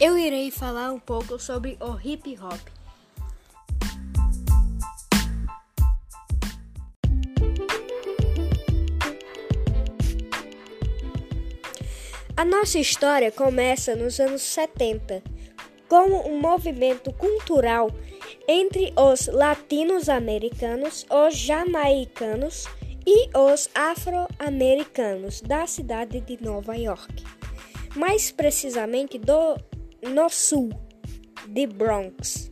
Eu irei falar um pouco sobre o hip hop. A nossa história começa nos anos 70 como um movimento cultural entre os latinos-americanos, os jamaicanos e os afro-americanos da cidade de Nova York, mais precisamente do no sul de Bronx.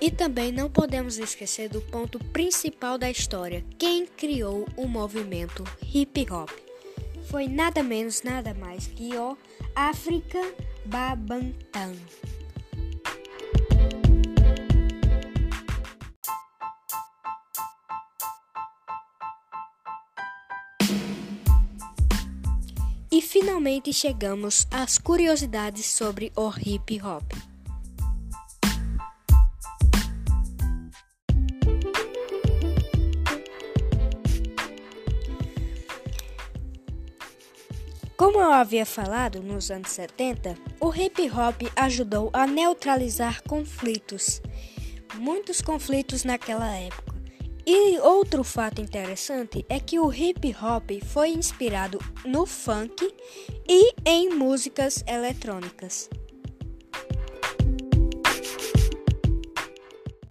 E também não podemos esquecer do ponto principal da história: quem criou o movimento hip hop. Foi nada menos, nada mais que o África Babantan. Finalmente chegamos às curiosidades sobre o hip hop. Como eu havia falado nos anos 70, o hip hop ajudou a neutralizar conflitos, muitos conflitos naquela época. E outro fato interessante é que o hip hop foi inspirado no funk e em músicas eletrônicas.